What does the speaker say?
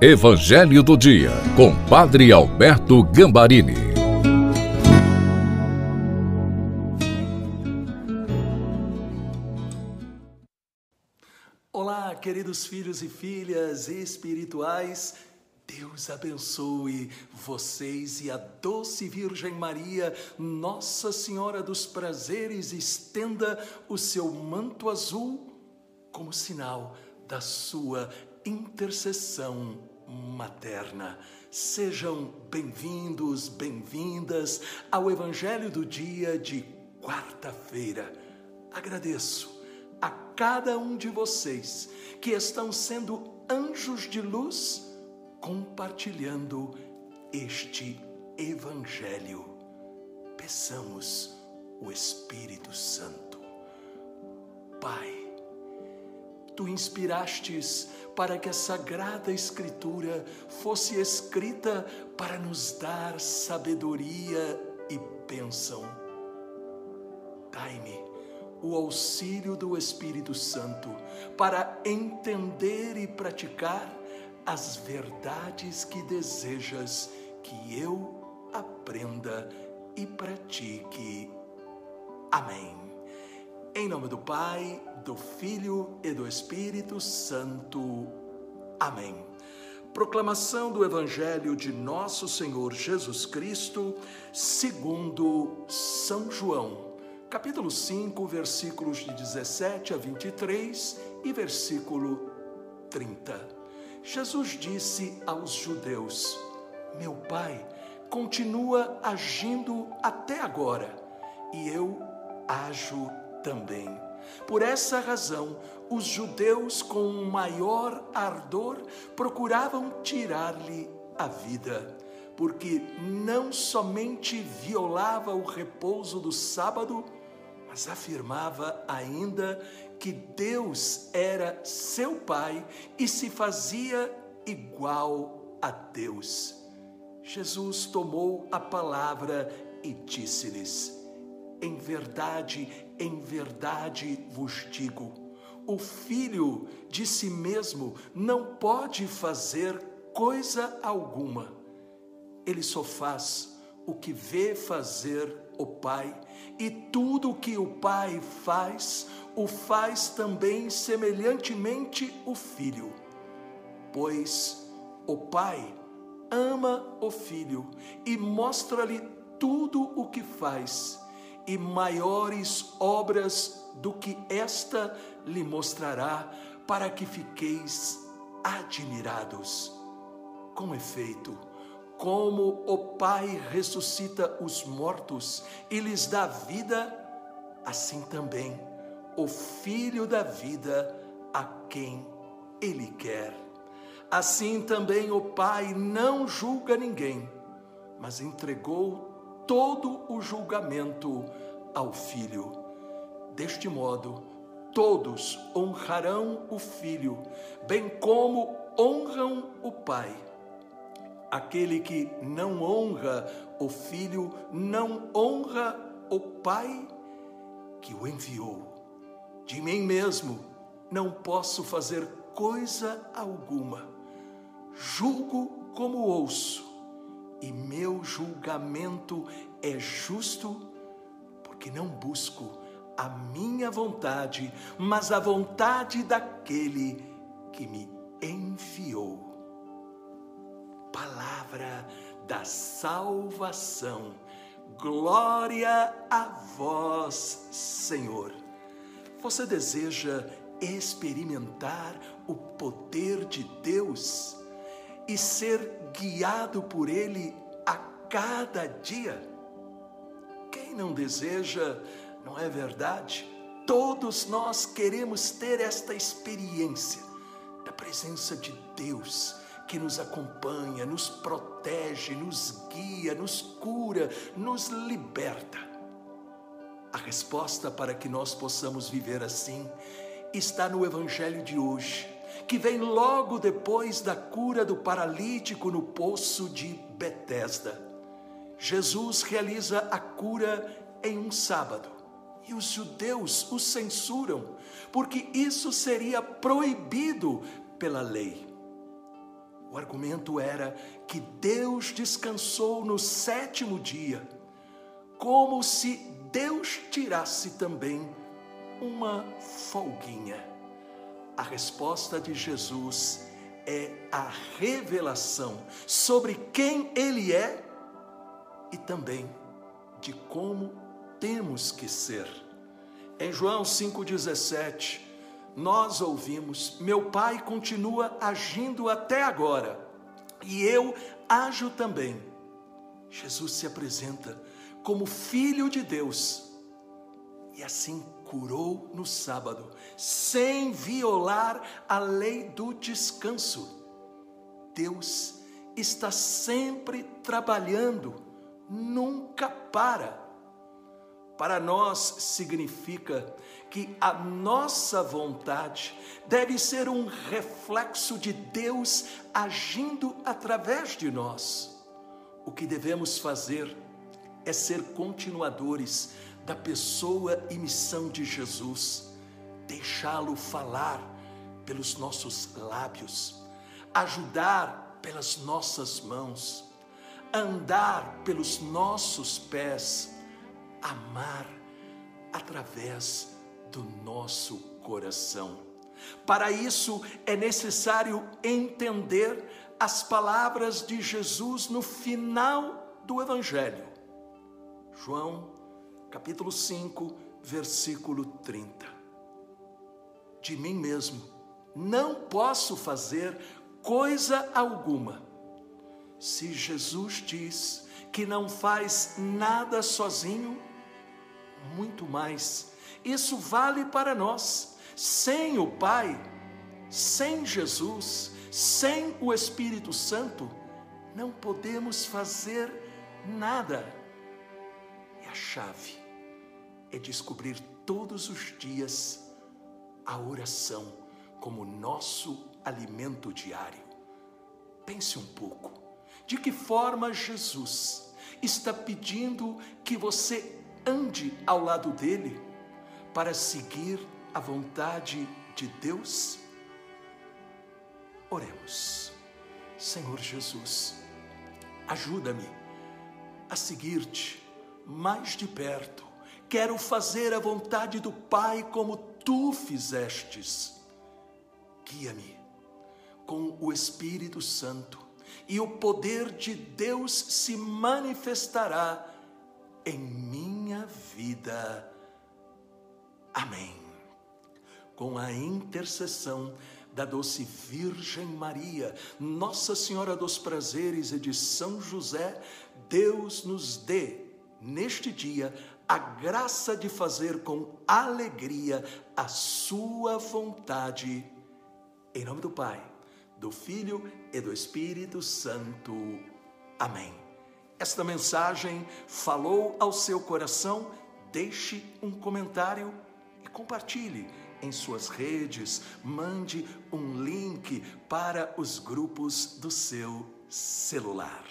Evangelho do Dia, com Padre Alberto Gambarini. Olá, queridos filhos e filhas espirituais. Deus abençoe vocês e a doce Virgem Maria, Nossa Senhora dos Prazeres, estenda o seu manto azul como sinal da sua intercessão materna. Sejam bem-vindos, bem-vindas ao Evangelho do dia de quarta-feira. Agradeço a cada um de vocês que estão sendo anjos de luz compartilhando este Evangelho. Peçamos o Espírito Santo. Pai, tu inspirastes para que a Sagrada Escritura fosse escrita para nos dar sabedoria e bênção. Dai-me o auxílio do Espírito Santo para entender e praticar as verdades que desejas que eu aprenda e pratique. Amém. Em nome do Pai, do Filho e do Espírito Santo. Amém. Proclamação do Evangelho de Nosso Senhor Jesus Cristo, segundo São João, capítulo 5, versículos de 17 a 23 e versículo 30. Jesus disse aos judeus: Meu Pai continua agindo até agora, e eu ajo também. Por essa razão, os judeus, com maior ardor, procuravam tirar-lhe a vida, porque não somente violava o repouso do sábado, mas afirmava ainda que Deus era seu Pai e se fazia igual a Deus. Jesus tomou a palavra e disse-lhes: em verdade, em verdade vos digo: o filho de si mesmo não pode fazer coisa alguma. Ele só faz o que vê fazer o Pai, e tudo o que o Pai faz, o faz também semelhantemente o filho. Pois o Pai ama o filho e mostra-lhe tudo o que faz e maiores obras do que esta lhe mostrará, para que fiqueis admirados. Com efeito, como o Pai ressuscita os mortos e lhes dá vida, assim também o Filho dá vida a quem Ele quer. Assim também o Pai não julga ninguém, mas entregou todo o julgamento ao Filho. Deste modo, todos honrarão o Filho, bem como honram o Pai. Aquele que não honra o Filho, não honra o Pai que o enviou. De mim mesmo não posso fazer coisa alguma. Julgo como ouço e meu julgamento é justo, porque não busco a minha vontade, mas a vontade daquele que me enviou. Palavra da salvação. Glória a vós, Senhor. Você deseja experimentar o poder de Deus? E ser guiado por Ele a cada dia. Quem não deseja, não é verdade? Todos nós queremos ter esta experiência da presença de Deus que nos acompanha, nos protege, nos guia, nos cura, nos liberta. A resposta para que nós possamos viver assim está no Evangelho de hoje que vem logo depois da cura do paralítico no poço de Betesda. Jesus realiza a cura em um sábado e os judeus o censuram, porque isso seria proibido pela lei. O argumento era que Deus descansou no sétimo dia, como se Deus tirasse também uma folguinha. A resposta de Jesus é a revelação sobre quem Ele é e também de como temos que ser. Em João 5,17, nós ouvimos: Meu Pai continua agindo até agora, e eu ajo também. Jesus se apresenta como Filho de Deus e assim curou no sábado, sem violar a lei do descanso. Deus está sempre trabalhando, nunca para. Para nós significa que a nossa vontade deve ser um reflexo de Deus agindo através de nós. O que devemos fazer é ser continuadores da pessoa e missão de Jesus, deixá-lo falar pelos nossos lábios, ajudar pelas nossas mãos, andar pelos nossos pés, amar através do nosso coração. Para isso é necessário entender as palavras de Jesus no final do Evangelho. João capítulo 5, versículo 30. De mim mesmo não posso fazer coisa alguma. Se Jesus diz que não faz nada sozinho, muito mais. Isso vale para nós. Sem o Pai, sem Jesus, sem o Espírito Santo, não podemos fazer nada. A chave é descobrir todos os dias a oração como nosso alimento diário. Pense um pouco. De que forma Jesus está pedindo que você ande ao lado dele para seguir a vontade de Deus? Oremos. Senhor Jesus, ajuda-me a seguir-te mais de perto Quero fazer a vontade do Pai como tu fizestes. Guia-me com o Espírito Santo e o poder de Deus se manifestará em minha vida. Amém. Com a intercessão da doce Virgem Maria, Nossa Senhora dos Prazeres e de São José, Deus nos dê neste dia a graça de fazer com alegria a sua vontade. Em nome do Pai, do Filho e do Espírito Santo. Amém. Esta mensagem falou ao seu coração? Deixe um comentário e compartilhe em suas redes. Mande um link para os grupos do seu celular.